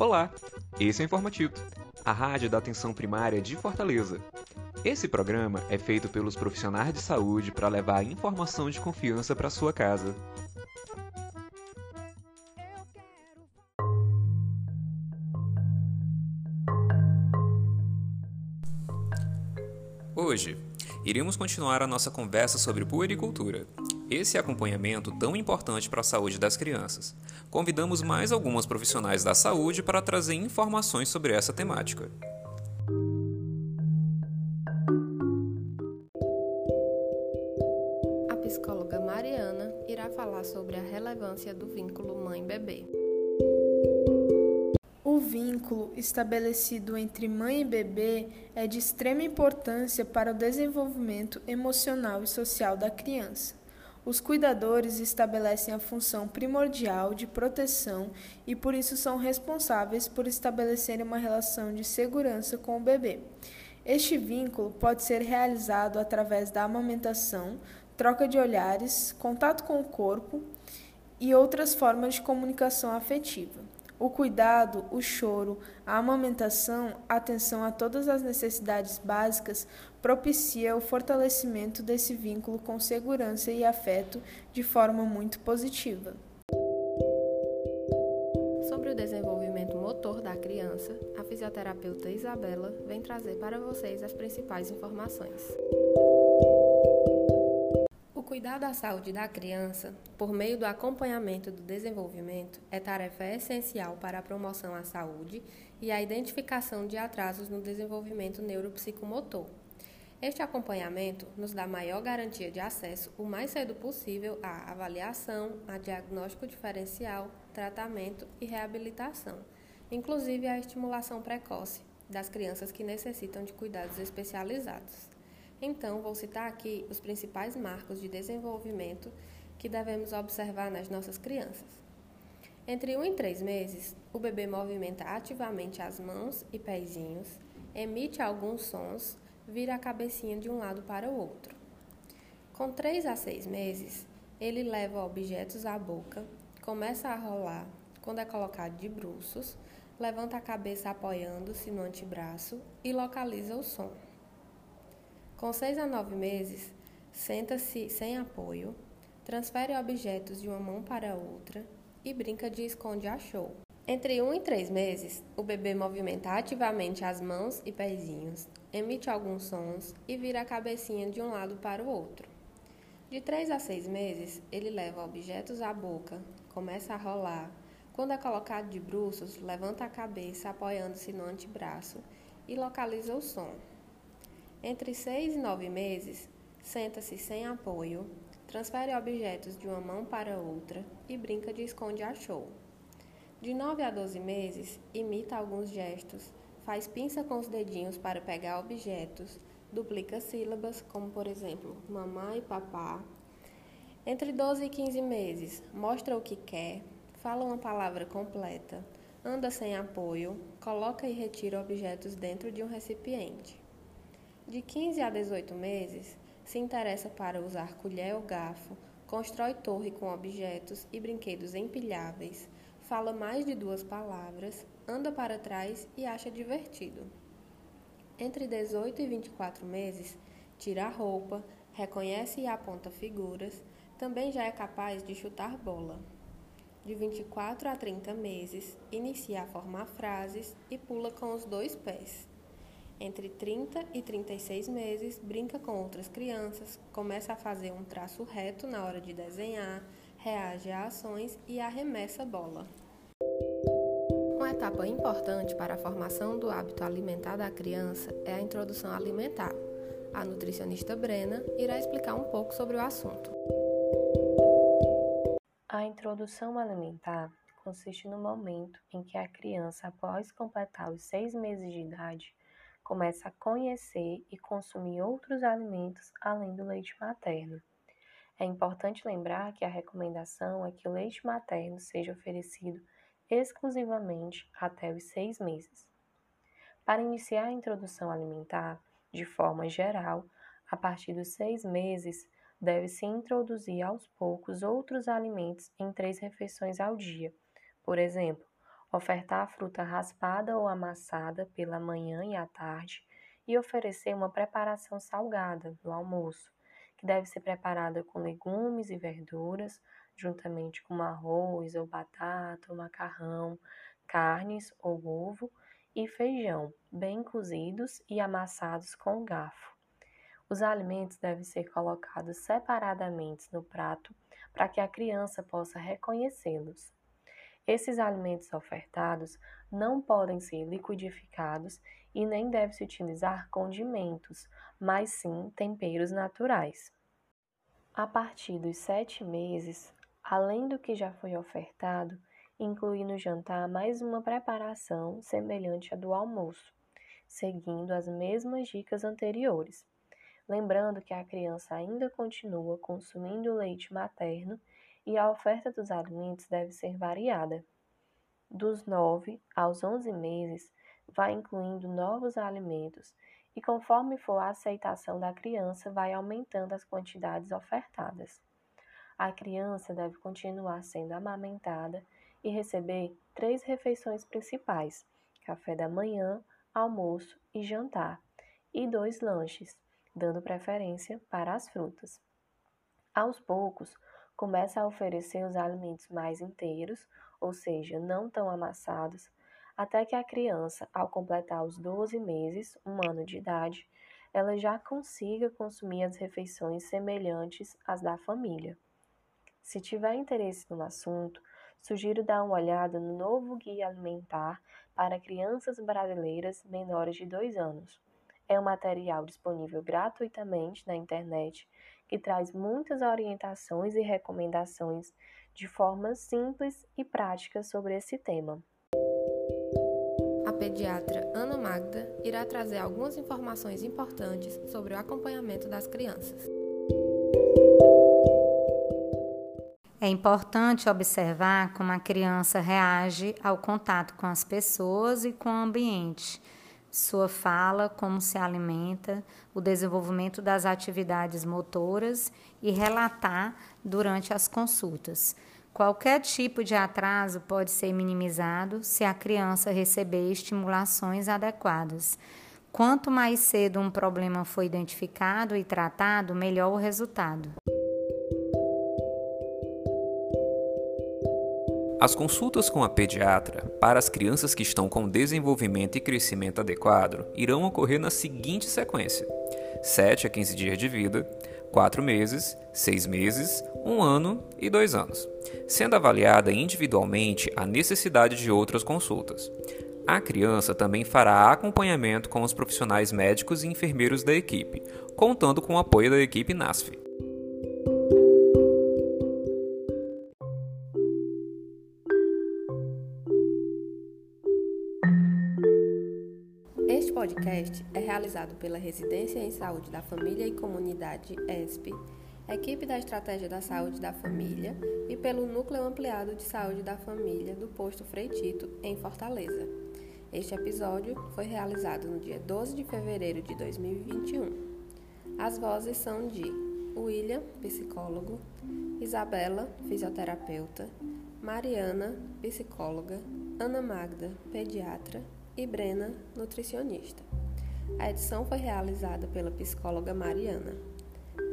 Olá, esse é o Informativo, a rádio da atenção primária de Fortaleza. Esse programa é feito pelos profissionais de saúde para levar informação de confiança para sua casa. Hoje, iremos continuar a nossa conversa sobre puericultura. Esse acompanhamento tão importante para a saúde das crianças. Convidamos mais algumas profissionais da saúde para trazer informações sobre essa temática. A psicóloga Mariana irá falar sobre a relevância do vínculo mãe-bebê. O vínculo estabelecido entre mãe e bebê é de extrema importância para o desenvolvimento emocional e social da criança. Os cuidadores estabelecem a função primordial de proteção e por isso são responsáveis por estabelecerem uma relação de segurança com o bebê. Este vínculo pode ser realizado através da amamentação, troca de olhares, contato com o corpo e outras formas de comunicação afetiva. O cuidado, o choro, a amamentação, a atenção a todas as necessidades básicas propicia o fortalecimento desse vínculo com segurança e afeto de forma muito positiva. Sobre o desenvolvimento motor da criança, a fisioterapeuta Isabela vem trazer para vocês as principais informações. Cuidar da saúde da criança, por meio do acompanhamento do desenvolvimento, é tarefa essencial para a promoção à saúde e a identificação de atrasos no desenvolvimento neuropsicomotor. Este acompanhamento nos dá maior garantia de acesso o mais cedo possível à avaliação, a diagnóstico diferencial, tratamento e reabilitação, inclusive a estimulação precoce das crianças que necessitam de cuidados especializados. Então, vou citar aqui os principais marcos de desenvolvimento que devemos observar nas nossas crianças. Entre 1 e 3 meses, o bebê movimenta ativamente as mãos e pezinhos, emite alguns sons, vira a cabecinha de um lado para o outro. Com 3 a 6 meses, ele leva objetos à boca, começa a rolar, quando é colocado de bruços, levanta a cabeça apoiando-se no antebraço e localiza o som. Com 6 a 9 meses, senta-se sem apoio, transfere objetos de uma mão para outra e brinca de esconde-achou. Entre 1 e 3 meses, o bebê movimenta ativamente as mãos e pezinhos, emite alguns sons e vira a cabecinha de um lado para o outro. De 3 a 6 meses, ele leva objetos à boca, começa a rolar. Quando é colocado de bruços, levanta a cabeça apoiando-se no antebraço e localiza o som. Entre seis e nove meses, senta-se sem apoio, transfere objetos de uma mão para outra e brinca de esconde-achou. De 9 a 12 meses, imita alguns gestos, faz pinça com os dedinhos para pegar objetos, duplica sílabas, como por exemplo, mamãe e papá. Entre 12 e 15 meses, mostra o que quer, fala uma palavra completa, anda sem apoio, coloca e retira objetos dentro de um recipiente. De 15 a 18 meses, se interessa para usar colher ou garfo, constrói torre com objetos e brinquedos empilháveis, fala mais de duas palavras, anda para trás e acha divertido. Entre 18 e 24 meses, tira a roupa, reconhece e aponta figuras, também já é capaz de chutar bola. De 24 a 30 meses, inicia a formar frases e pula com os dois pés. Entre 30 e 36 meses, brinca com outras crianças, começa a fazer um traço reto na hora de desenhar, reage a ações e arremessa bola. Uma etapa importante para a formação do hábito alimentar da criança é a introdução alimentar. A nutricionista Brena irá explicar um pouco sobre o assunto. A introdução alimentar consiste no momento em que a criança, após completar os seis meses de idade, começa a conhecer e consumir outros alimentos além do leite materno. É importante lembrar que a recomendação é que o leite materno seja oferecido exclusivamente até os seis meses. Para iniciar a introdução alimentar, de forma geral, a partir dos seis meses, deve-se introduzir aos poucos outros alimentos em três refeições ao dia, por exemplo, ofertar a fruta raspada ou amassada pela manhã e à tarde e oferecer uma preparação salgada no almoço, que deve ser preparada com legumes e verduras, juntamente com arroz ou batata, ou macarrão, carnes ou ovo e feijão, bem cozidos e amassados com garfo. Os alimentos devem ser colocados separadamente no prato para que a criança possa reconhecê-los. Esses alimentos ofertados não podem ser liquidificados e nem deve-se utilizar condimentos, mas sim temperos naturais. A partir dos sete meses, além do que já foi ofertado, inclui no jantar mais uma preparação semelhante à do almoço, seguindo as mesmas dicas anteriores. Lembrando que a criança ainda continua consumindo leite materno e a oferta dos alimentos deve ser variada. Dos 9 aos 11 meses, vai incluindo novos alimentos e, conforme for a aceitação da criança, vai aumentando as quantidades ofertadas. A criança deve continuar sendo amamentada e receber três refeições principais: café da manhã, almoço e jantar, e dois lanches, dando preferência para as frutas. Aos poucos, começa a oferecer os alimentos mais inteiros, ou seja, não tão amassados, até que a criança, ao completar os 12 meses, um ano de idade, ela já consiga consumir as refeições semelhantes às da família. Se tiver interesse no assunto, sugiro dar uma olhada no novo Guia Alimentar para Crianças Brasileiras Menores de 2 anos. É um material disponível gratuitamente na internet que traz muitas orientações e recomendações de forma simples e prática sobre esse tema. A pediatra Ana Magda irá trazer algumas informações importantes sobre o acompanhamento das crianças. É importante observar como a criança reage ao contato com as pessoas e com o ambiente sua fala, como se alimenta, o desenvolvimento das atividades motoras e relatar durante as consultas. Qualquer tipo de atraso pode ser minimizado se a criança receber estimulações adequadas. Quanto mais cedo um problema foi identificado e tratado, melhor o resultado. As consultas com a pediatra para as crianças que estão com desenvolvimento e crescimento adequado irão ocorrer na seguinte sequência: 7 a 15 dias de vida, 4 meses, 6 meses, 1 ano e 2 anos, sendo avaliada individualmente a necessidade de outras consultas. A criança também fará acompanhamento com os profissionais médicos e enfermeiros da equipe, contando com o apoio da equipe NASF. Podcast é realizado pela Residência em Saúde da Família e Comunidade ESP, equipe da Estratégia da Saúde da Família e pelo Núcleo Ampliado de Saúde da Família do Posto Freitito, em Fortaleza. Este episódio foi realizado no dia 12 de fevereiro de 2021. As vozes são de William, psicólogo, Isabela, fisioterapeuta, Mariana, psicóloga, Ana Magda, pediatra e Brena, nutricionista. A edição foi realizada pela psicóloga Mariana.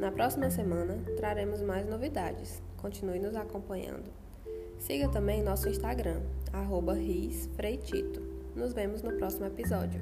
Na próxima semana traremos mais novidades. Continue nos acompanhando. Siga também nosso Instagram, arroba Nos vemos no próximo episódio.